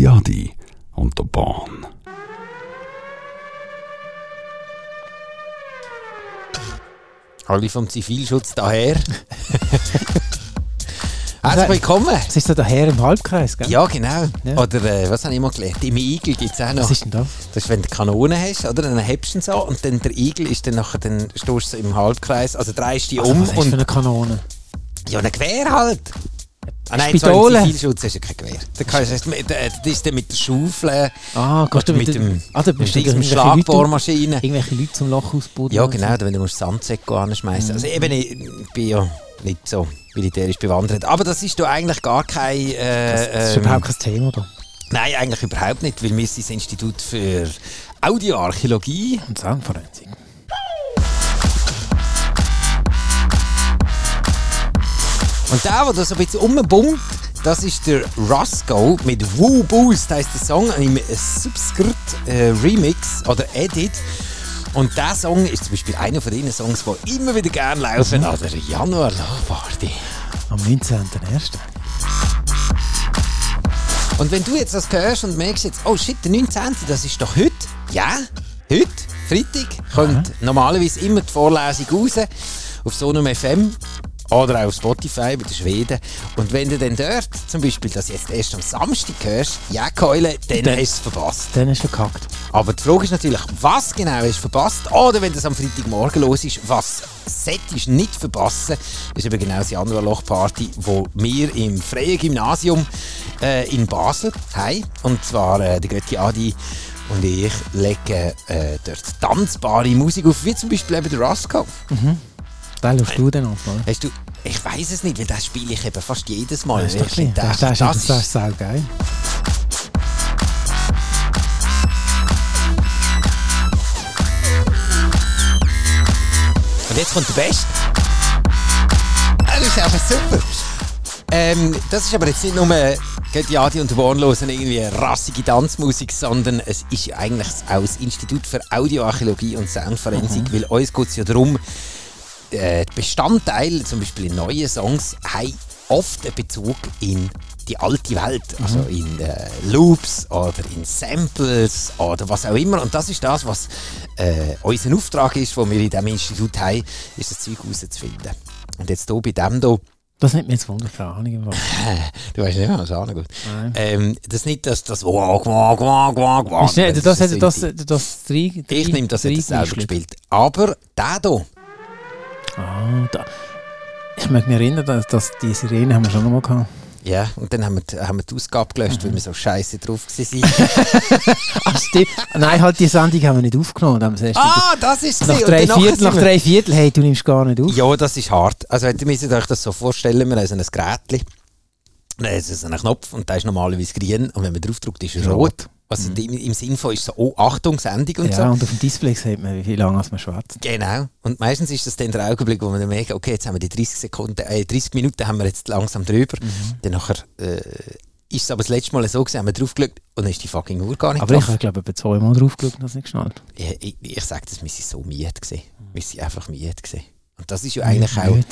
Götti Adi und der Bahn. Alle vom Zivilschutz daher. Herzlich willkommen. Es ist so daher im Halbkreis, gell? Ja, genau. Ja. Oder äh, was habe ich mal gelernt? Im Igel gibt es auch noch. Was ist denn das? Das ist, wenn du Kanone hast, oder? Dann hebst du ihn so und dann der Igel ist dann nachher, dann stehst du im Halbkreis, also drehst dich Also, um was hast du für und... eine Kanone? Ja, ein Gewehr halt. Ah nein, zwar im Zivilschutz hast du kein Gewehr. Da kannst du, das ist dann mit der Schaufel Ah, oder du mit dem, ah, da mit bist diesem irgendwelche Leute, Schlagbohrmaschine. irgendwelche Leute zum Loch ausbauen. Ja, genau, wenn du musst Sandsäcke anschmeißen. Also eben, ich bin ja nicht so militärisch bewandert. Aber das ist doch eigentlich gar kein... So. Äh, Das, das ist ähm, überhaupt kein Thema da. Nein, eigentlich überhaupt nicht, weil wir sind das Institut für Audioarchäologie. Und Soundforensik. Und der, der da so ein bisschen rumbummt, das ist der Roscoe mit Woo Boost, heisst der Song, im Subscript äh, Remix oder Edit. Und der Song ist zum Beispiel einer von den Songs, die immer wieder gerne laufen an der Januar Love Party. Am 19.01. Und wenn du jetzt das hörst und merkst jetzt, oh shit, der 19. das ist doch heute. Ja, heute, Freitag, kommt normalerweise immer die Vorlesung raus auf Sonum FM oder auch auf Spotify bei den Schweden. Und wenn du dann dort zum Beispiel das jetzt erst am Samstag hörst, ja, Keule, dann Dann- hast du es verpasst. Dann ist verkackt. Aber die Frage ist natürlich, was genau hast du verpasst? Oder wenn das am Freitagmorgen los ist, was solltest du nicht verpassen? Das ist eben genau die Januarloch-Party, wo wir im Freien Gymnasium äh, in Basel haben. Und zwar äh, der Götti Adi und ich legen äh, dort tanzbare Musik auf, wie zum Beispiel eben der Roscoe. Den schaust du dann ab, oder? Hast du, ich weiß es nicht, weil das spiele ich eben fast jedes Mal. Das ist doch Ich Das, das, das das, das ist sau geil. Und jetzt kommt der Beste. Das ist einfach super. Ähm, das ist aber jetzt nicht nur Götti Adi und Bornlosen irgendwie rassige Tanzmusik, sondern es ist eigentlich auch das Institut für Audioarchäologie und Soundforensik, weil uns geht es ja darum, äh, Bestandteile, zum Beispiel in neuen Songs, haben oft einen Bezug in die alte Welt, also in äh, Loops oder in Samples oder was auch immer. Und das ist das, was äh, unser Auftrag ist, den wir in diesem Institut haben, ist das Zeug herauszufinden. Und jetzt hier bei dem hier, Das nimmt mir jetzt Wunder, keine Ahnung. du weißt nicht, was auch gut. Ähm, das ist nicht das, das wow, wow, wow, wow, wow. Das ist hat das, so das, das drei, drei, ich nehme das jetzt selber gespielt. Aber der hier, Ah, da. Ich möchte mich erinnern, dass, dass die Sirene haben wir schon mal gehabt. ja, und dann haben wir, die- haben wir die Ausgabe gelöscht, weil wir so scheiße drauf waren. Ah, stimmt. Nein, halt die Sendung haben wir nicht aufgenommen. Haben wir ah, das ist nach drei Viertel, nach drei Viertel, hey, du nimmst gar nicht auf. Ja, das ist hart. Also, ihr müsst euch das so vorstellen, wir haben so ein Gerät. Da ist ein Knopf und der ist normalerweise grün und wenn man draufdrückt, ist er rot. Rot. Also im, im Sinn von ist so, oh, Achtung, Sendung und ja, so. und auf dem Display sieht man, wie viel lange man schwätzt. Genau. Und meistens ist das dann der Augenblick, wo man dann merkt, okay, jetzt haben wir die 30 Sekunden, äh, 30 Minuten haben wir jetzt langsam drüber. Mhm. Dann nachher äh, ist es aber das letzte Mal so gewesen, haben wir draufgeschaut und dann ist die fucking Uhr gar nicht Aber ich drauf. habe, glaube ich, zweimal drauf geschaut und das nicht geschnallt. Ich, ich, ich sage das, wir sind so müde gewesen. Wir sind einfach müde gewesen. Und das ist ja eigentlich auch Müde.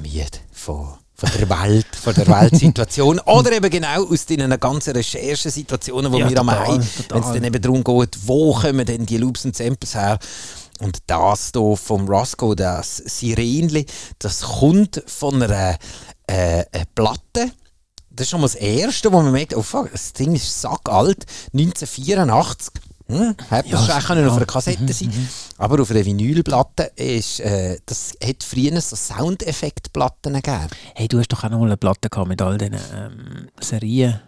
müde von, von der Welt, von der Weltsituation. Oder eben genau aus den ganzen Recherchesituationen, die Ja, wir am total, haben. total. Wenn es dann eben darum geht, wo kommen denn die Loops und Samples her? Und das hier vom Roscoe, das Sirenli, das kommt von einer äh, äh, Platte. Das ist schon mal das Erste, wo man merkt, oh fuck, das Ding ist sackalt, 1984. Hm, hätte Ja, das können ja. auf einer Kassette sein Aber auf einer Vinylplatte ist, äh, das hat früher so Soundeffektplatten gegeben. Hey, du hast doch auch noch mal eine Platte gehabt mit all diesen ähm, Serien.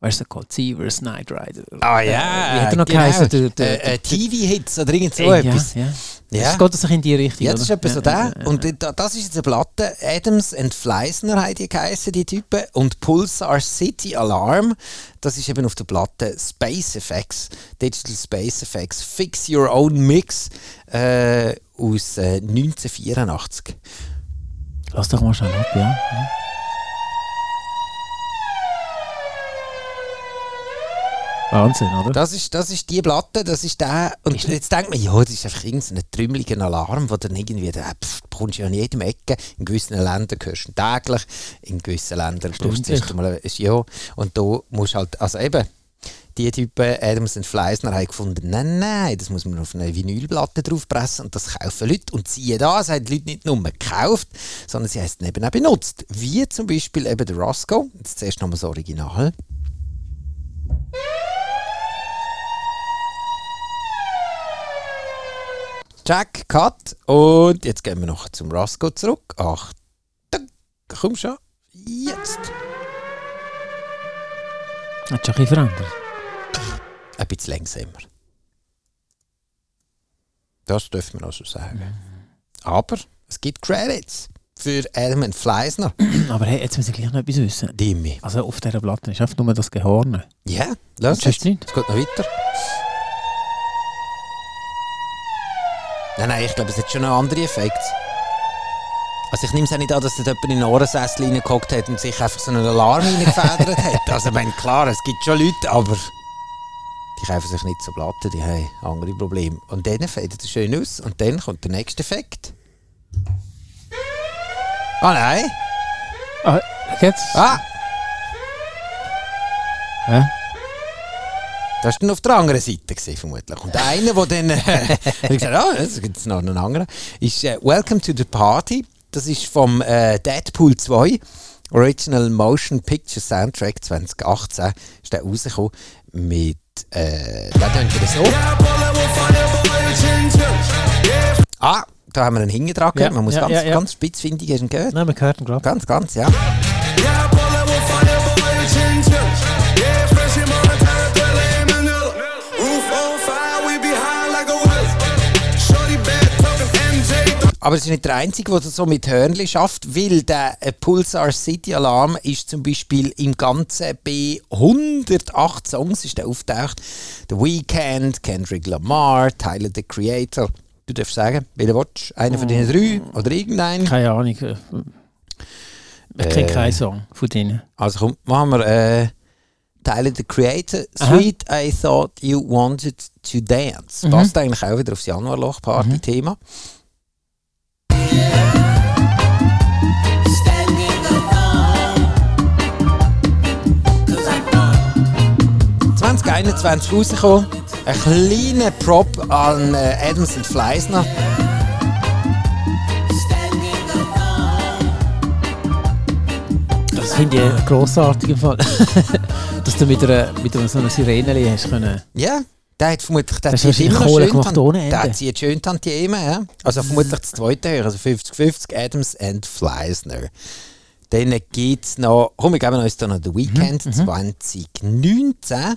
Weißt du, Cold Seavers, Night Rider. Ah Äh, wie hat er noch geheißen? Der- der- äh, äh, TV-Hits oder irgend so Ey, etwas. Ja, ja. Ja. Es geht sich in die Richtung. Ja, das ist etwa so der. Und das ist jetzt eine Platte. Adams and Fleisner haben die geheißen, die Typen. Und Pulsar City Alarm, das ist eben auf der Platte Space Effects, Digital Space Effects, Fix Your Own Mix äh, aus äh, 1984. Lass doch mal schnell ab, ja. ja. Wahnsinn, oder? Das ist, das ist die Platte, das ist der. Und jetzt denkt man, ja, das ist einfach irgendein trümmeliger Alarm, wo dann irgendwie, da pff, kommst du ja an jedem Ecke. In gewissen Ländern hörst du ihn täglich, in gewissen Ländern brauchst du einmal, ein- ja. Und da musst halt, also eben, die Typen, Adams und Fleisner, haben gefunden, nein, nein, das muss man auf eine Vinylplatte draufpressen und das kaufen Leute. Und siehe da, es haben die Leute nicht nur gekauft, sondern sie haben es eben auch benutzt. Wie zum Beispiel eben der Roscoe. Jetzt zuerst nochmal das Original. Jack, Cut. Und jetzt gehen wir noch zum Roscoe zurück. Achtung, komm schon. Jetzt. Hat schon ein bisschen verändert. Ein bisschen langsamer. Das dürfen wir also sagen. Aber es gibt Credits für und Fleisner. Aber hey, jetzt muss ich gleich noch etwas wissen. Dimi. Also auf dieser Platte ist einfach nur das Gehorne. Ja, lass Sonst es. nicht? Es geht noch weiter. Nein, nein, ich glaube, es hat schon noch andere Effekte. Also ich nehme es auch nicht an, dass dort jemand in den Ohrensessel reingehockt hat und sich einfach so einen Alarm reingefedert hat. Also ich meine, klar, es gibt schon Leute, aber die kaufen sich nicht so Platten, die haben andere Probleme. Und dann fädet es schön aus und dann kommt der nächste Effekt. Ah nein! Ah, jetzt? Ah! Hä? Das war dann auf der anderen Seite, gewesen, vermutlich. Und einer, der dann äh, hat gesagt ah, es gibt noch einen anderen, ist äh, Welcome to the Party. Das ist vom äh, Deadpool 2, Original Motion Picture Soundtrack 2018. Ist der rausgekommen mit, äh, tönt wieder so. Ah, da haben wir einen gehört. Ja, Man muss ja, ganz, ja, ja. ganz spitzfindig hast du ihn gehört. Nein, man hört ihn gerade. Ganz, ganz, ja. Aber es ist nicht der Einzige, der das so mit Hörnli schafft, weil der äh, Pulsar City Alarm ist zum Beispiel im Ganzen bei 108 Songs ist der auftaucht. The Weeknd, Kendrick Lamar, Tyler the Creator. Du darfst sagen, welcher willst du? Einer von diesen drei oder irgendeinen? Keine Ahnung. Ich kenne Äh. keinen Song von denen. Also komm, machen wir äh, Tyler the Creator. Aha. Sweet, I thought you wanted to dance. Mhm. Passt eigentlich auch wieder aufs Januarloch-Party-Thema. Standing 2021 rausgekommen. Ein kleiner Prop an äh, Adams und Fleisner. Das finde ich einen grossartigen Fall. Dass du mit, einer, mit so einer Sirene hast können. Ja, der hat vermutlich der Das zieht immer Kohle schön gemacht ohne Ende. Der zieht schön Tantiemen, ja. Also vermutlich das zweite höher, also 50-50 Adams and Fleisner. Dann gibt es noch, komm, wir geben uns da noch The Weekend 2019.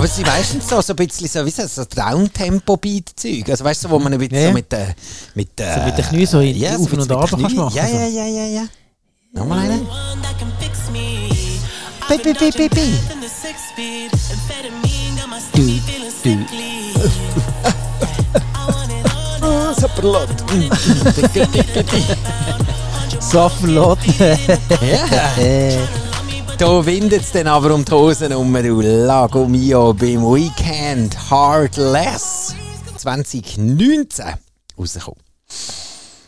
Aber es sind meistens so, so ein bisschen so, wie so, so Downtempo-Beat-Zeug. Also weißt du, wo man ein bisschen Ja. so mit den mit, der- So mit den Knien so in- ja, auf ein und den kannst machen, Ja, so. ja, ja, ja, ja. Nochmal einen. Me. Bi, bi, bi, bi, bi. want it all now. Safferlot. Ja. Da windet es dann aber um die Hosen um, du Lago Mio beim Weekend Heartless 2019 rausgekommen.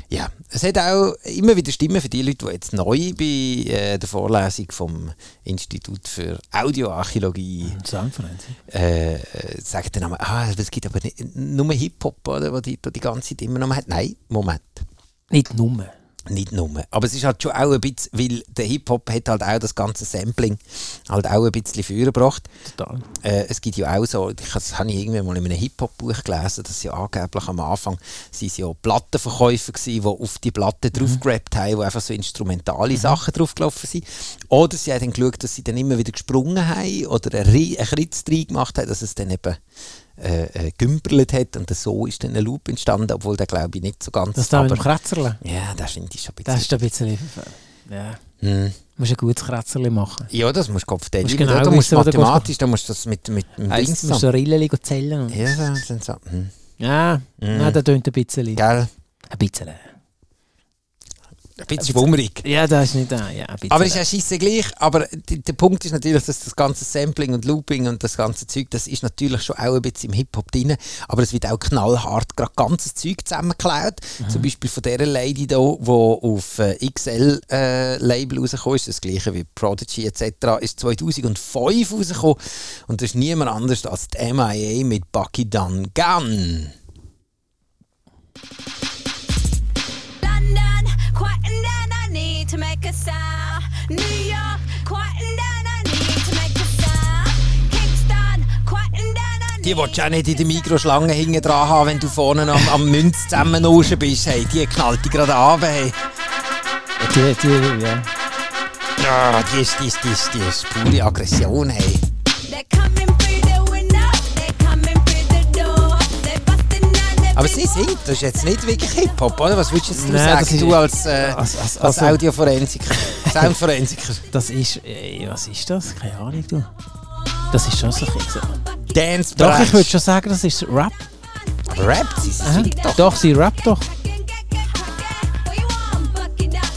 Ja, es hat auch immer wieder Stimmen für die Leute, die jetzt neu bei äh, der Vorlesung vom Institut für Audioarchäologie Songforensik. äh, äh, sagen dann einmal, ah, es gibt aber nicht, nur Hip-Hop, oder, wo die, die die ganze Zeit immer noch hat. Nein, Moment. Nicht nur. Nicht nur. Aber es ist halt schon auch ein bisschen, weil der Hip-Hop hat halt auch das ganze Sampling halt auch ein bisschen vorgebracht. Total. Äh, es gibt ja auch so, ich, das habe ich irgendwann mal in einem Hip-Hop-Buch gelesen, dass ja angeblich am Anfang sind ja Plattenverkäufer gewesen, die auf die Platte draufgerappt haben, wo einfach so instrumentale Sachen draufgelaufen sind. Oder sie haben dann geschaut, dass sie dann immer wieder gesprungen haben oder einen, Ri- einen Kritz gemacht haben, dass es dann eben äh, äh, gümperlet hat und so ist dann ein Loop entstanden, obwohl der glaube ich nicht so ganz... Das da mit dem Kratzerle. ja, das finde ich schon ein bisschen... Das ist ein bisschen. Ja. Hm. Du musst ein gutes Kratzerle machen. Ja, das musst du Kopf Musst musst genau da musst wo du mathematisch, da musst du das mit, mit Heißt, Dings du musst so Rillen zählen. Und Ja, das sind so. Hm. ja, nein, das tönt ein bisschen. Gell? Ein bisschen. Ein bisschen schwummerig. Ja, das ist nicht da. Ja. Aber es ist ja scheisse gleich. Aber der Punkt ist natürlich, dass das ganze Sampling und Looping und das ganze Zeug, das ist natürlich schon auch ein bisschen im Hip-Hop drin. Aber es wird auch knallhart gerade ganzes Zeug zusammengeklaut. Zum Beispiel von dieser Lady hier, die auf äh, XL-Label rausgekommen ist, das gleiche wie Prodigy etc., ist 2005 rausgekommen. Und das ist niemand anders als die MIA mit Bucky Dun Gun. Die willst du auch nicht in der Mikroschlange hinten dran haben, wenn du vorne am, am Münz zusammenauschen bist. Hey, die knallt dich gerade an. Hey. die, die, ja. Ja, die ist, die ist, die ist, die ist pure Aggression. Hey. Aber big sie singt, das ist jetzt nicht wirklich Hip-Hop, oder? Was würdest jetzt du Nein, das sagen, ist- du als, äh, als- als- als also- Audioforensiker, Soundforensiker? Das ist. Äh, was ist das? Keine Ahnung, du. Das ist schon so ein bisschen. Dance Doch, ich würde schon sagen, das ist Rap. Aber rappt sie, sie doch. Doch, sie rappt doch.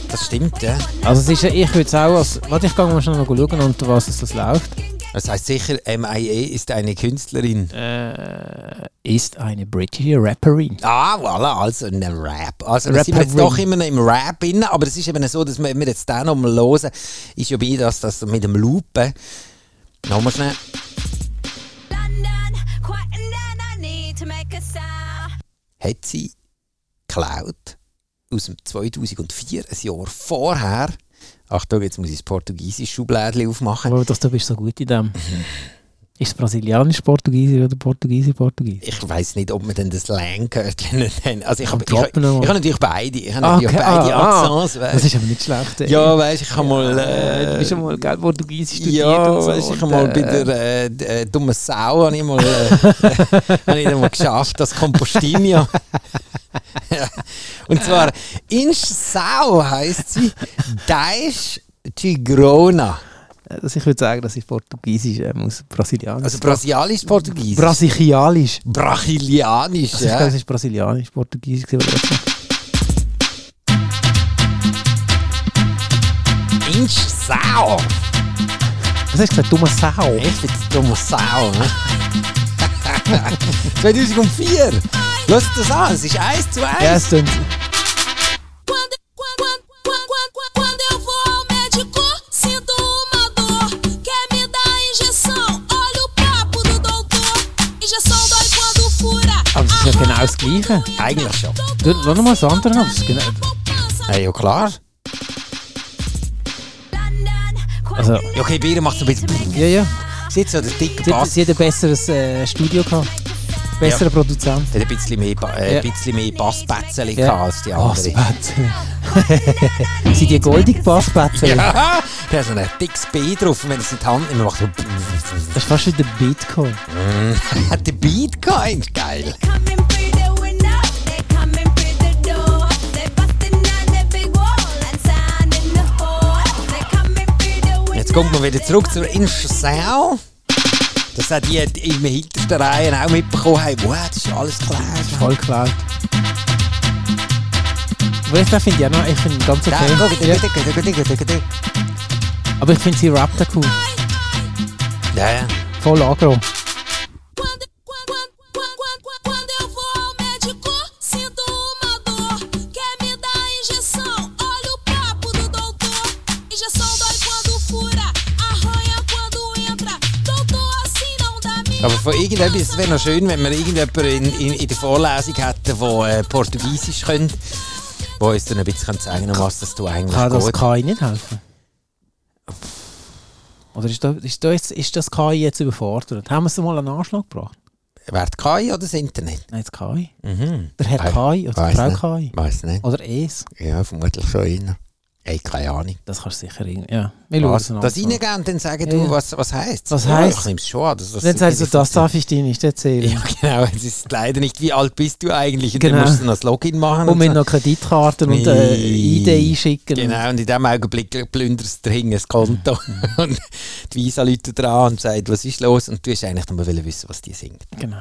Das stimmt, ja. Also es ist, ich würde es auch als... Warte, ich gehe mal schnell schauen, unter was es das läuft. Das heißt sicher, MIA ist eine Künstlerin. Äh, ist eine britische Rapperin. Ah, voilà, also ein Rap. Also wir sind jetzt doch immer noch im Rap drin, aber es ist eben so, dass wir, wenn wir jetzt den nochmal hören, ist ja bei das, das mit dem Loopen. Nochmal schnell. London, quieting down, I need to make a sound. Hat sie geklaut aus dem 2004, ein Jahr vorher. Achtung, jetzt muss ich das portugiesische Schublädchen aufmachen. Aber das, du bist so gut in dem. Ist es brasilianisch, portugiesisch oder portugiesisch, portugiesisch? Ich weiß nicht, ob man denn das Slang gehört. Also ich habe ich, ich habe natürlich beide. Ich habe Ah, natürlich okay, beide ah, ah. Accents. Das ist aber nicht schlecht. ey. Ja, weißt ich habe mal. Äh, du bist schon mal gell, Portugiesisch studiert ja, so. weißt, ich habe mal bei äh, der äh, äh, dummen Sau habe ich mal, äh, habe ich mal geschafft, das Compostinho. Ja. Und zwar Inch Sau heisst sie Daesh Tigrona. Also ich würde sagen, das ist Portugiesisch ähm, aus Brasilianisch. Also brasilianisch Portugiesisch. Brasilianisch. Brasilianisch, Also ich glaube, ja. es ist Brasilianisch, Portugiesisch. Inch Sau. Was hast du gesagt? Dumme Sau. Echt dumme Sau. Ne? 2004. Lass das an, es ist 1 zu 1. Ja, es stimmt. Aber es ist ja genau das Gleiche. Eigentlich schon. Du, lass noch mal das andere ist genau, Ja, ja klar. also, Ja, okay, Bier macht so ein bisschen. ja, ja. Sitzt so der dicke Sie, hat- Bass. sie hat ein besseres äh, Studio gehabt. Besseren Produzent. Der hat ein bisschen mehr, ba äh, Ja. ein bisschen mehr Basspätzchen Ja. als die andere. Basspätzchen. Sind die goldige Basspätzchen? Ja, der hat so ein dickes B drauf und wenn er es in die Hand nimmt, macht Das ist fast wie der Bitcoin. Hat den Beat gehabt, geil. Jetzt kommt man wieder zurück zur Inchsau. Das hat die in der hintersten Reihe auch mitbekommen haben. Wow, das ist alles klar. Voll geklaut. Aber ich finde ja noch, ich finde ganz okay. Ja. Aber ich finde sie rappt auch cool. Ja, ja. Voll agro. Aber von irgendetwas, es wäre noch schön, wenn wir irgendjemanden in, in, in der Vorlesung hätten, der äh, Portugiesisch könnte, der uns dann ein bisschen zeigen kann, was das du eigentlich Kann das geht. KI nicht helfen? Oder ist das, ist, das, ist das KI jetzt überfordert? Haben wir es mal einen Anschlag gebracht? Wer die KI oder das Internet? Nein, das KI. Mhm. Der Herr KI oder die weiss Frau nicht. KI. Weiß nicht. Oder es. Ja, vermutlich schon einer. Ey, keine Ahnung. Das kannst du sicher irgendwie. Ja, wir Was? es an. Das reingehen und dann sagen, du, Ja. was, was heisst Was heisst? Ich nehme es schon an. dass sagst du, irgendwie das darf ich dir nicht erzählen. Ja, genau. Es ist leider nicht, wie alt bist du eigentlich? Und Genau. dann musst du noch das Login machen. Und mit so. noch Kreditkarten und äh. ID einschicken. Genau, und in dem Augenblick plünderst du das Konto. und die Visa läutet dran und sagt, was ist los? Und du hast eigentlich nur wissen, was die singt. Genau.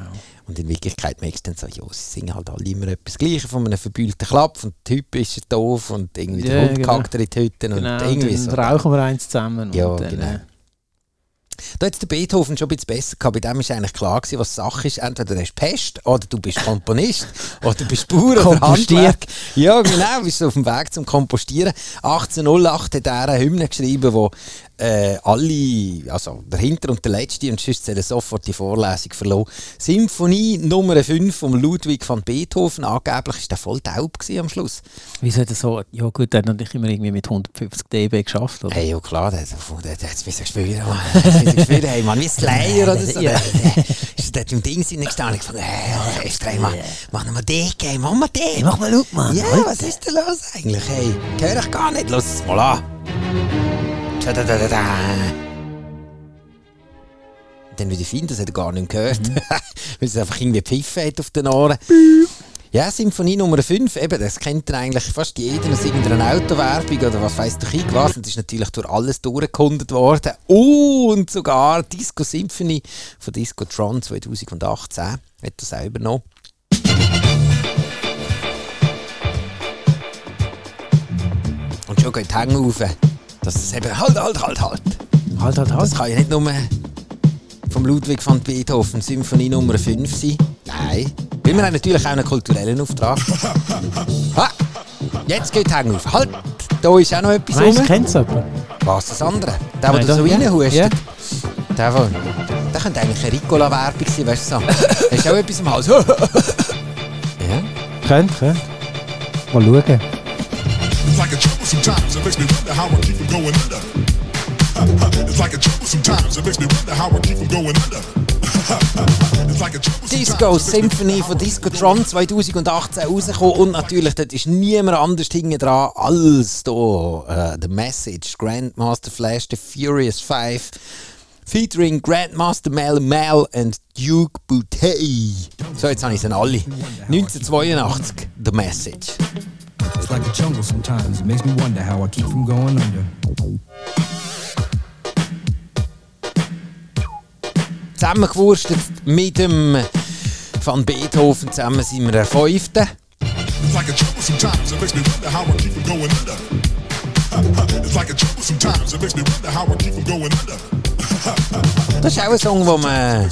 Und in Wirklichkeit merkst du dann so, ja, sie singen halt alle immer etwas Gleiches von einem verbühlten Klapp und der Typ ist doof und irgendwie der Ja, Hund genau. kackt in die Hütte und genau. irgendwie und so. rauchen wir eins zusammen. Ja, und dann, genau. äh, Da hat der Beethoven schon ein bisschen besser gehabt. Bei dem ist eigentlich klar gewesen, was Sache ist. Entweder du hast Pest oder du bist Komponist oder du bist Bauer oder. Handwerk. Ja, genau, bist du auf dem Weg zum Kompostieren. 1808 hat er eine Hymne geschrieben, wo äh, alle, also der Hinter und der Letzte, und sonst er sofort die Vorlesung verloren. Symphonie Nummer 5 von Ludwig van Beethoven. Angeblich war der voll taub am Schluss. Wieso hat er so? Ja gut, der hat natürlich immer irgendwie mit 150 dB geschafft, oder? Hey, ja klar, der hat hat's müssen spüren, Mann. Spüren, hey, Mann, wie Slayer oder so. Ja. Der, dort im Ding sind gestanden. Ich fand, hey, erst einmal, mach mal den, hey, mach mal den. mach mal laut, Mann. Ja, was ist denn los eigentlich, hey? Hör ich gar nicht, los es mal an. Dann wieder finden, das hat er gar nicht gehört. Weil es einfach irgendwie Pfiffe hat auf den Ohren. Ja, Symphonie Nummer 5, eben, das kennt er eigentlich fast jeder aus irgendeiner Autowerbung oder was weiss doch ich was. Und das ist natürlich durch alles durchgekundet worden. Und sogar Disco Symphony von Disco Tron 2018 hat das auch übernommen. Und schon geht die Hänge rauf. Dass es eben, halt, halt, halt, halt. Halt, halt, Das halt. kann ja nicht nur vom Ludwig van Beethoven Symphonie Nummer 5 sein. Nein. Weil wir haben natürlich auch einen kulturellen Auftrag. ha! Jetzt geht Hänge auf. Halt! Da ist auch noch etwas du, rum. kennt jemand? Was, das andere? Der, der Nein, da so reinhustet? Ja. Der, der, der könnte eigentlich eine Ricola-Werbung sein, weißt du so. Hast du auch etwas im Hals? ja. Könnt, könnt. Mal schauen. Sometimes. It makes me wonder how I keep from going under. It's like a trouble sometimes. It makes me wonder how I keep from going under. Disco Symphony von Discotron 2018 rausgekommen und natürlich dort ist niemand anders hinten dran als da äh, The Message, Grandmaster Flash, The Furious Five, featuring Grandmaster Mel Mel und Duke Boutet. So, jetzt habe ich sie alle. 1982, The Message. It's like a jungle sometimes. It makes me wonder how I keep from going under. Zusammengewurstet mit dem Van Beethoven zusammen sind wir der Fünfte. It's like a trouble sometimes. It makes me wonder how I keep from going under. It's like a trouble sometimes. It makes me wonder how I keep from going under. Das ist auch ein Song, den man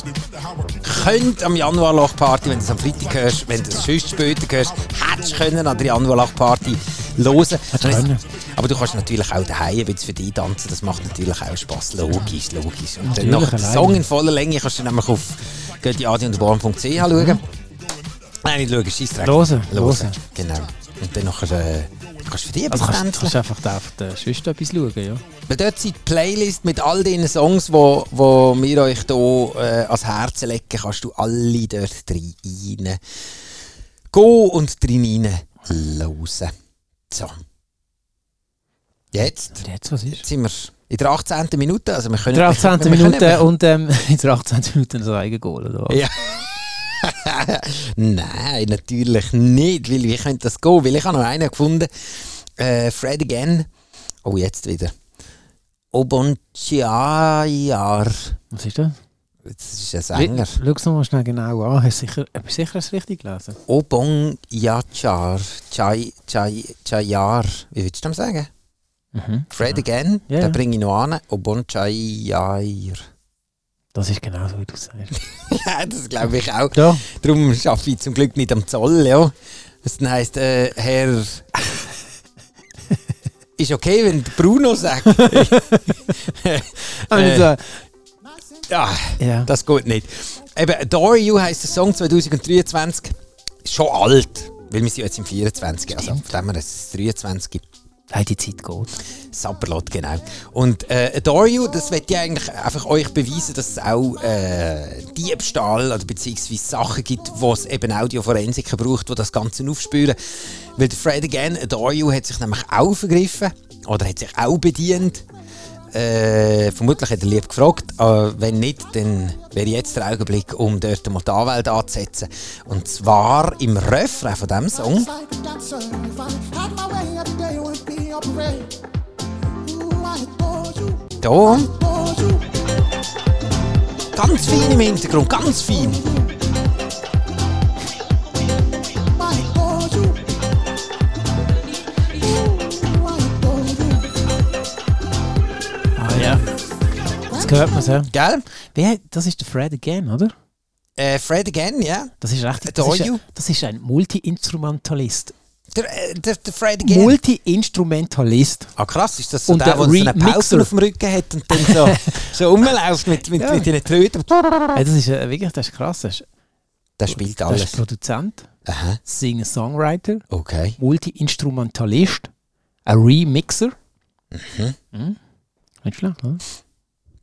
könnte am Januarloch-Party, wenn du es am Freitag hörst, wenn du es sonst später hörst, hättest können an der Januarloch-Party hören können. Aber du kannst natürlich auch daheim ein bisschen für dich tanzen, das macht natürlich auch Spass. Logisch, logisch. Und dann noch den. Song in voller Länge kannst du nämlich auf göttiadiunderborn.ch schauen. Nein, nicht schauen, Scheissdreck. Hören, Hören. hören. Genau. Und dann nachher, äh, kannst du für dich Also kannst, kannst einfach da auf den Schwester etwas schauen, ja. Weil dort sind die Playlist mit all den Songs, die wo, wo wir euch hier äh, ans Herzen legen, kannst du alle dort rein gehen und drin hören. So. Jetzt Und jetzt, was ist? sind wir in der 18. Minute. Also wir können, In der 18. wir können- Minute und ähm, in der 18. Minute ein Eigengoal, oder was? Ja. Nein, natürlich nicht. Weil wie könnte das gehen? Weil ich habe noch einen gefunden. Äh, Fred Again. Oh, jetzt wieder. Obonchiayar. Was ist das? Das ist ein Sänger. Schau es nochmal schnell genau an. Hast du sicher, hast sicher es richtig gelesen? Obongyachar. Chai, Chai, Chayar. Wie würdest du das sagen? Mhm. Fred Again. Ja, ja. Den bringe ich noch an. Obonchayar. Das ist genau so, wie du sagst. ja, das glaube ich auch. Ja. Darum arbeite ich zum Glück nicht am Zoll, ja. Das heisst, äh, Herr. ist okay, wenn Bruno sagt. Äh, so, ja, ja. das geht nicht. Eben, Adore You heisst der Song 2023. Ist schon alt, weil wir sind jetzt im 24. Also, dem her ist es 23. Hey, die Zeit geht. Sapperlot, genau. Und äh, Adore das wird ja eigentlich einfach euch beweisen, dass es auch äh, Diebstahl oder beziehungsweise Sachen gibt, wo es eben Audioforensiker braucht, die das Ganze aufspüren. Weil Fred Again, Adore You, hat sich nämlich auch vergriffen oder hat sich auch bedient. Äh, vermutlich hat er lieb gefragt, aber wenn nicht, dann wäre jetzt der Augenblick, um dort mal die Anwälte anzusetzen. Und zwar im Refrain von diesem Song. Da. Ganz fein im Hintergrund, ganz fein. Hört man es ja. Gell? Wer, das ist der Fred Again, oder? Äh, Fred again, ja. Das ist recht. Der Das ist, ein, das ist ein Multi-Instrumentalist. Der, äh, der, der Fred again. Multi-Instrumentalist. ah krass, ist das so Und der, der der so eine. Pause auf dem Rücken hat und dann so, so rumläuft mit, mit, Ja. mit den Tröten. Hey, das ist äh, wirklich das ist krass. Das ist, Der spielt alles. ist Produzent, Singer-Songwriter, okay. Multi-Instrumentalist, ein Remixer. Mhm. Nicht schlecht, oder?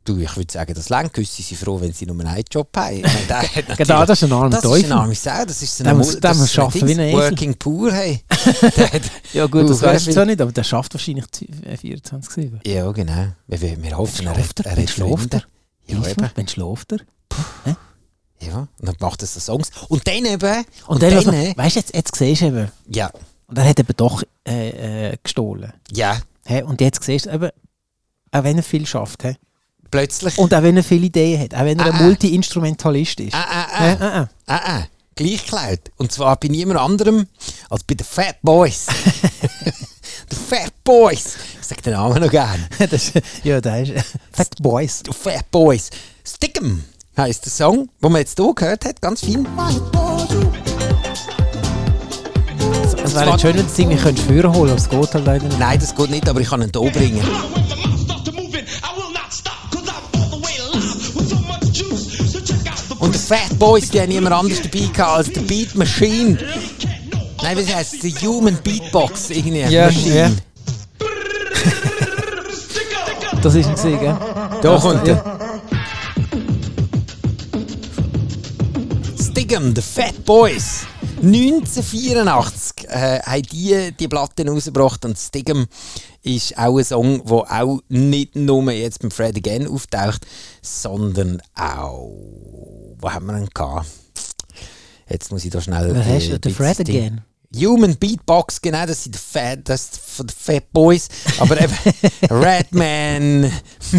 Du, ich würde sagen, das Langküsse sind froh, wenn sie nur einen Job haben. Ich Genau, das ist ein armer das ist Teufel. ein arme Sau, das ist so eine muss- das muss ist ein arbeiten wie ein. Working Poor, hey. Ja gut, das weißt du viel- zwar nicht, aber der schafft wahrscheinlich äh, 24-7. ja, genau. Wir, wir hoffen, er er? er schläft Freunde. Ja, eben. Wann schläft er? Ja, und dann macht er so Songs. Und dann eben... Und, dann, also, dann, weißt du, jetzt, jetzt siehst du eben, ja, und er hat eben doch äh, äh, gestohlen. ja, Hä? Und jetzt siehst du eben, auch wenn er viel schafft, hä? Plötzlich... und auch wenn er viele Ideen hat, auch wenn er Ah, ein ah. Multi-Instrumentalist ist. Ah, ah, ah. Ah, ah. Ah, ah, gleich geklaut. Und zwar bei niemand anderem als bei den Fat Boys. die Fat Boys. Ich sag den Namen noch gerne. das, ja, da ist Fat Boys. Die Fat Boys. Stick'em heisst der Song, den man jetzt hier gehört hat. Ganz fein. Es wäre schön, wenn du es irgendwie könntest führen holen, aber es geht halt leider nicht. Nein, das geht nicht, aber ich kann ihn hier bringen. Und die Fat Boys, die haben niemand anders dabei gehabt als die Beat Machine. Nein, wie heißt? Die Human Beatbox irgendwie. Ja, Machine. ja. Das ist ein gesehen, gell? Da kommt er. ja. Stigum, The Fat Boys. 1984 äh, haben die die Platte rausgebracht und Stigum ist auch ein Song, der auch nicht nur jetzt beim Fred Again auftaucht, sondern auch. Wo haben wir ihn gehabt? Jetzt muss ich da schnell. Hast äh, du? Der ein Fred Again? Human Beatbox, genau, das sind die Fat, das von den Fat Boys. Aber eben Redman,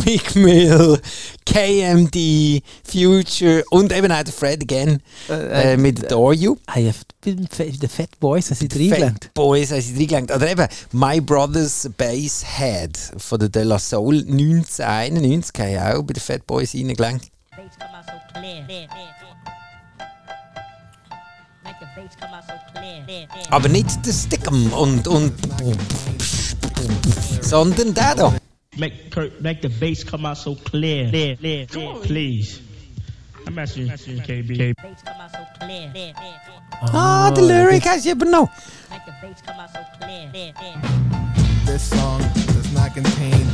Mick Mill, KMD, Future und eben auch der Fred Again äh, mit Adore You. Ja, bei den Fa- den Fat Boys haben sie reingelenkt. Fat Boys haben sie reingelenkt. Oder eben My Brother's Bass Head von der De La Soul 1991 haben auch bei den Fat Boys reingelenkt. Bass come out so clear. Make the bass come out so clear. Aber nicht der Stickum und, und sondern der da. Make Kurt, make the bass come out so clear. Clear, clear, clear. Please. I'm asking you, KB. Bass come out so clear. Ah, der Lyric hast du übernommen. Make the bass come out so clear. This song does not contain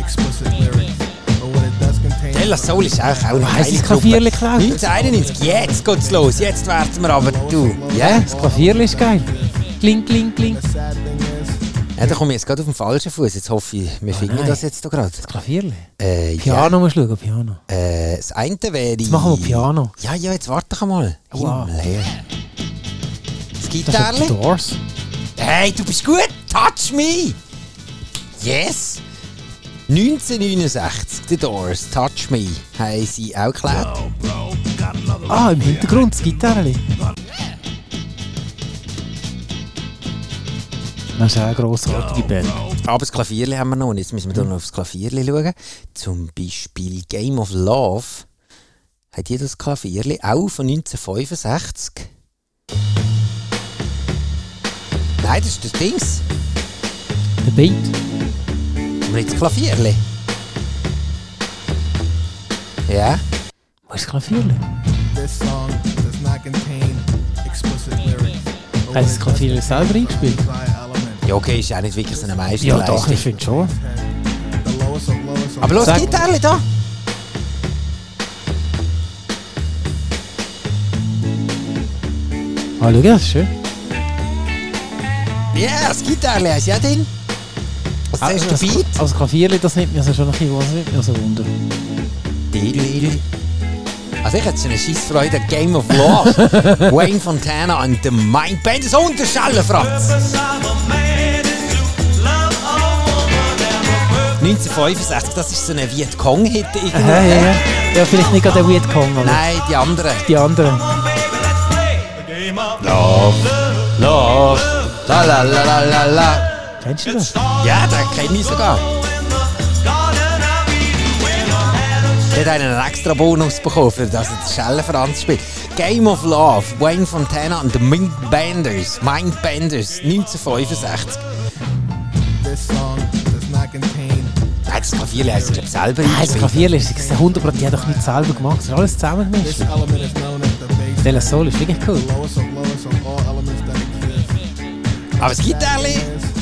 explicit lyrics, but what it does contain. De La Soul ist auch eine Weiss das. Klavierli geklaut? 1991, jetzt geht's los, jetzt werden wir aber du. Ja? Das Klavier ist geil. Kling, kling, kling. Ja, da komme ich jetzt gerade auf den falschen Fuß. Jetzt hoffe ich, wir finden nein. das jetzt hier gerade. Das Klavier. Äh, Piano musst du schauen, Piano. Ja, äh, das eine wäre... Jetzt machen wir Piano. Ja, ja, jetzt warte doch einmal. Wow. Himmel. Das Gitarre. Doors. Hey, du bist gut. Touch me. Yes. 1969, The Doors, Touch Me, haben sie auch geklärt. Ah, im Hintergrund das Gitarre. Das ist auch eine grossartige Band. Aber das Klavierli haben wir noch. Und jetzt müssen wir dann noch aufs Klavierli schauen. Zum Beispiel Game of Love. Hat ihr das Klavierli auch von 1965? Nein, das ist das Dings. Der Beat. Aber jetzt das Klavierli. Ja. Wo ist das Klavier? this song does not contain explicit lyrics. but what Hast du das it does Klavier selber eingespielt? Ja, okay, ist auch nicht wirklich so eine Ja, Meisterleistung. doch, ich finde schon. Aber los, Sag- Gitarre da. Ah, schau, das ist schön. Ja, das Gitarre hast du ja drin. Das zuerst der Beat. Also Klavierli, das nimmt mich also schon ein bisschen, das nimmt mich also Wunder. Also ich hätte so eine Scheissfreude. Game of Love. Wayne Fontana und The Mind Benders und der Schelle Franz. 1965, das ist so ein Vietcong-Hit irgendwo. Aha, ja, ja. ja, vielleicht nicht gerade der Kong, aber Nein, die anderen. die anderen. Love, Love, la la la la la. Kennst du das? Ja, den kenne ich sogar. Der hat einen extra Bonus bekommen, für das er Schelle Franz spielt. Game of Love, Wayne Fontana und The Mindbenders. Mindbenders, 1965. This song does not contain Nein, das Klavier hat er glaub ich, selber Nein, das. Klavierli ist 100%, die hat doch nicht selber gemacht, das ist alles zusammengemischt. Della Soul ist wirklich cool. Lowest of lowest of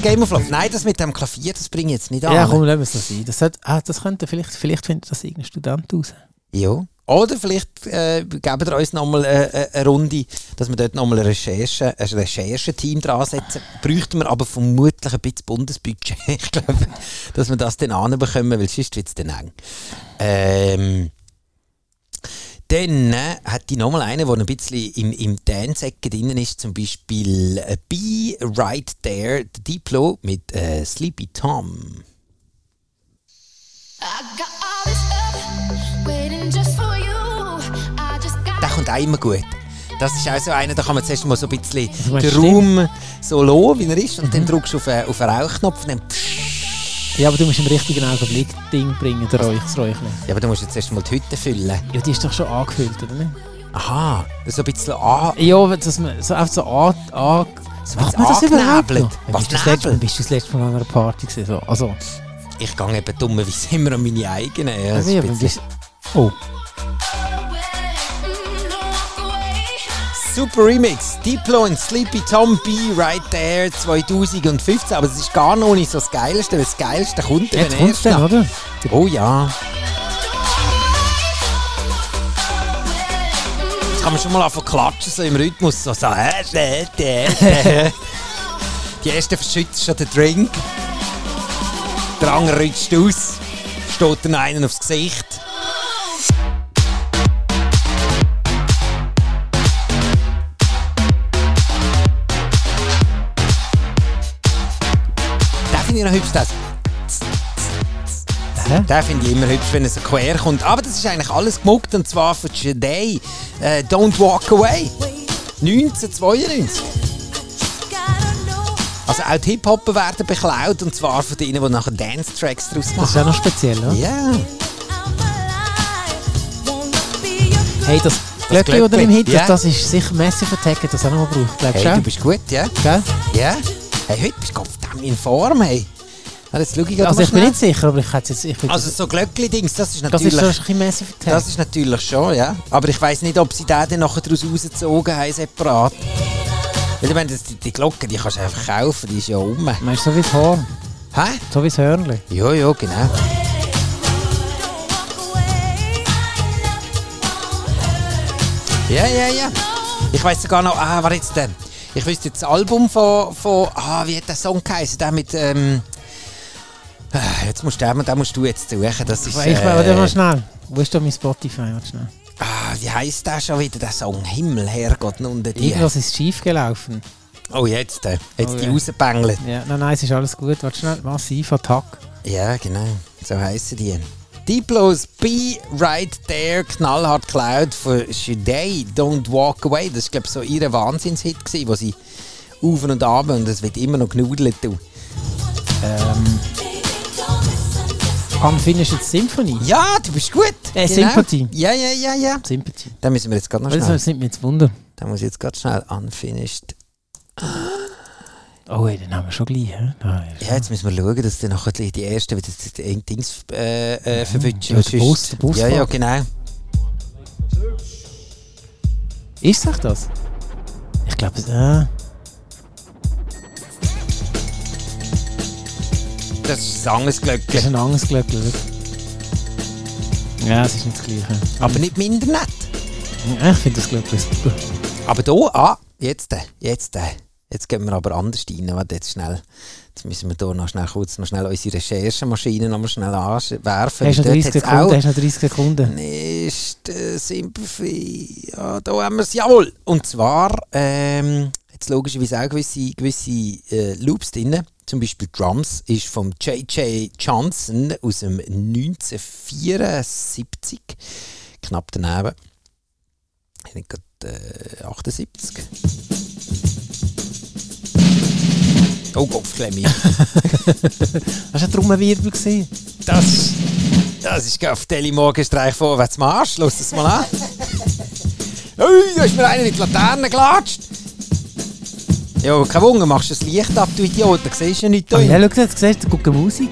Game of Love. Nein, das mit dem Klavier, das bringe ich jetzt nicht an. Ja, komm, lassen wir es so sein. Das, hat, ah, das könnte vielleicht, vielleicht findet das irgendein Student raus. Ja. Oder vielleicht äh, geben wir uns nochmal äh, äh, eine Runde, dass wir dort nochmal ein Recherche, ein Rechercheteam dran setzen. Bräuchten wir aber vermutlich ein bisschen Bundesbudget. ich glaube, dass wir das dann anbekommen, weil sonst wird es dann eng. Ähm, dann äh, hat die nochmal eine, der ein bisschen im, im Dance-Ecke drin ist, zum Beispiel äh, Be Right There, der Diplo mit äh, Sleepy Tom. Der kommt auch immer gut. Das ist auch so einer, da kann man zuerst mal so ein bisschen den Raum so lassen, wie er ist, und dann drückst du auf, einen- auf einen Rauchknopf und dann Ja, aber du musst im richtigen Augenblick Ding bringen, der Räuch, das Räuchchen. Ja, aber du musst jetzt erst mal die Hütte füllen. Ja, die ist doch schon angefüllt, oder nicht? Aha, so ein bisschen an... Ja, dass man so einfach so an... an So Macht man das überhaupt noch? Was, bist, du das letzte, bist du das letzte Mal an einer Party gewesen? So, also, Ich gehe eben dummerweise immer an meine eigenen. Ja, also, ja, bisschen- oh, Super Remix. Diplo und Sleepy Tom B right there 2015. Aber es ist gar noch nicht so das Geilste, weil das Geilste kommt jetzt kommt es dann, oder? Oh ja. Jetzt kann man schon mal anfangen klatschen, so im Rhythmus. So, so. Die erste verschützt schon den Drink. Der andere rutscht aus. Steht dann einen aufs Gesicht. Ich noch hübsch. Das. Hä? Den finde ich immer hübsch, wenn er so quer kommt. Aber das ist eigentlich alles gemuckt und zwar von Today. Äh, Don't Walk Away. 1992. Also auch die Hip-Hopper werden beklaut und zwar von denen, die nachher Dance-Tracks daraus Das ist machen. auch noch speziell, oder? Ja. Hey, das Glöckchen, oder im Hit, ja. das, das ist sicher Massive Attack, das auch noch mal gebraucht, glaubst Hey, du bist gut, ja? Gell? Ja? Hey, heute bist du in Form, hey. Ah, Jetzt schau ich Also ich bin nicht sicher, aber ich hätte jetzt... Ich Also so Glöckli-Dings, das ist das natürlich... ist so ein bisschen. Das ist natürlich schon, ja. Aber ich weiß nicht, ob sie den dann nachher daraus rausgezogen haben, separat. Weil ich meine, das- die, die Glocke, die kannst du einfach kaufen, die ist ja um. Meinst du, so wie das Haar? Hä? So wie das Hörnli? Ja, ja, genau. Ja, ja, ja. Ich weiß sogar noch, ah, was jetzt denn? Ich wüsste jetzt das Album von, von ah, wie hat der Song geheißen? Der mit, ähm, ah, jetzt musst du, den, musst du jetzt suchen, das ist, Ich äh, warte äh, mal schnell. Wo ist da mein Spotify? Warte schnell. ah, wie heisst der schon wieder, der Song? Himmel, Herrgott, nun der die. Irgendwas ist schief gelaufen. Oh, jetzt, äh, jetzt Oh, die ja. rausgebängelt. Ja, nein, nein, es ist alles gut. Warte schnell. Massiv Attack. Ja, genau. So heissen die. Diplos Be Right There, knallhart Cloud von Today, Don't Walk Away. Das war, glaube ich, so ihr Wahnsinnshit, wo sie auf und ab und es wird immer noch genudelt. Ähm. Unfinished Symphony. Ja, du bist gut. Äh, Sympathy. Ja, ja, ja, ja. Sympathy. Da müssen wir jetzt gerade noch Das schnell. das nimmt mich jetzt Wunder. Da muss ich jetzt gerade schnell unfinished. Oh, ey, den haben wir schon gleich. ja. Jetzt müssen wir schauen, dass dann nachher die die ersten wieder die- Dings äh, äh, verwischen. ja, der Bus- der Bus ja, ja, genau. Ist es das? Ich glaube, es. Äh, Das ist ein anderes das ist Glöckchen. ein anderes Glöckchen. Ja, es ist nicht das Gleiche. Aber nicht minder nett. Ja, ich finde das Glöckchen super. Aber hier, ah, jetzt, äh, jetzt, äh, jetzt gehen wir aber anders rein. Jetzt schnell. Jetzt müssen wir hier noch schnell kurz noch schnell unsere Recherchemaschine noch mal schnell anwerfen. Hast du noch Dort 30 hat's Sekunden? auch- Hast du noch 30 Sekunden? Nächste Sympathy. Ja, da haben wir es. Jawohl. Und zwar, ähm, jetzt logischerweise auch gewisse, gewisse äh, Loops drin. Zum Beispiel Drums ist vom J.J. Johnson aus dem 1974. Knapp daneben. Ich denke gerade äh, 78. Oh, Kopfklemme. Hast du einen Trommelwirbel gesehen? Das, das ist auf Deli Morgenstreich vorwärts Marsch. Lass es mal an. Ui, da ist mir einer in die Laterne gelatscht. Ja, kein Wunder, machst du das Licht ab, du Idiot, da siehst du ja nichts. Oh, drin. ja, schau, jetzt siehst du, gucke Musik.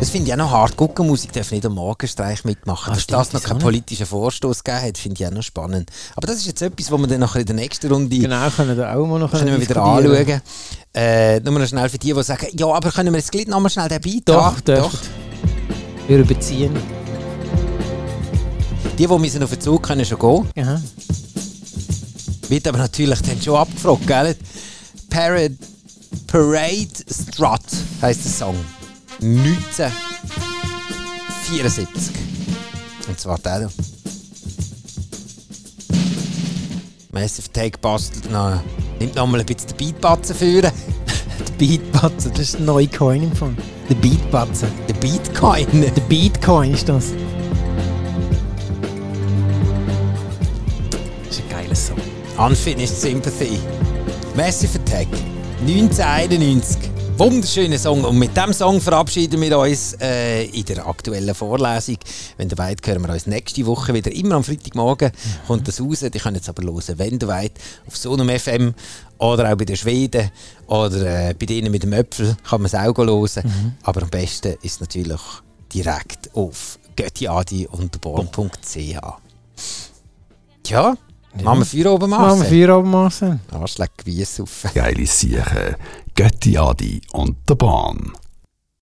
Das finde ich auch noch hart. Guckenmusik darf nicht am Morgenstreich mitmachen. Ah, Dass das noch keinen politischen Vorstoß gegeben hat, finde ich auch noch spannend. Aber das ist jetzt etwas, wo wir dann nachher in der nächsten Runde Genau, können wir auch mal noch können wir wieder anschauen. Äh, nur noch schnell für die, die sagen, ja, aber können wir jetzt gleich noch mal schnell Beat Doch, haben? doch. Wir überziehen. Die, die müssen auf den Zug können schon gehen. Aha. Wird aber natürlich dann schon abgefragt, gell? Parade, Parade Strut heisst der Song. 1974. Und zwar der. Massive Take bastelt noch, nimmt noch mal ein bisschen den Beatbatzen führen. Der Beatbatzen, das ist ein neuer Coin im Fall. Der Beatbatzen. Der Beatcoin. Der Beatcoin ist das. Das ist ein geiler Song. Unfinished Sympathy. Massive Attack. 1991. Wunderschöner Song. Und mit diesem Song verabschieden wir uns äh, in der aktuellen Vorlesung. Wenn ihr wollt, hören wir uns nächste Woche wieder. Immer am Freitagmorgen kommt das raus. Die könnt jetzt aber hören, wenn ihr wollt. Auf Sonum FM oder auch bei den Schweden oder äh, bei denen mit dem Äpfel kann man es auch hören. Aber am besten ist natürlich direkt auf göttiadi und born.ch. Tja, machen wir Feuer oben Machen wir vier oben Marcel. Arschleck Gewiess auf. Geile Siechen. Götti Adi und der Bahn.